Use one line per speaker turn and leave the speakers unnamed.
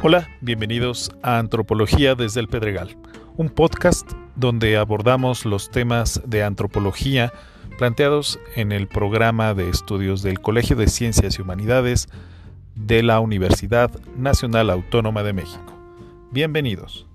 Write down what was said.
Hola, bienvenidos a Antropología desde el Pedregal, un podcast donde abordamos los temas de antropología planteados en el programa de estudios del Colegio de Ciencias y Humanidades de la Universidad Nacional Autónoma de México. Bienvenidos.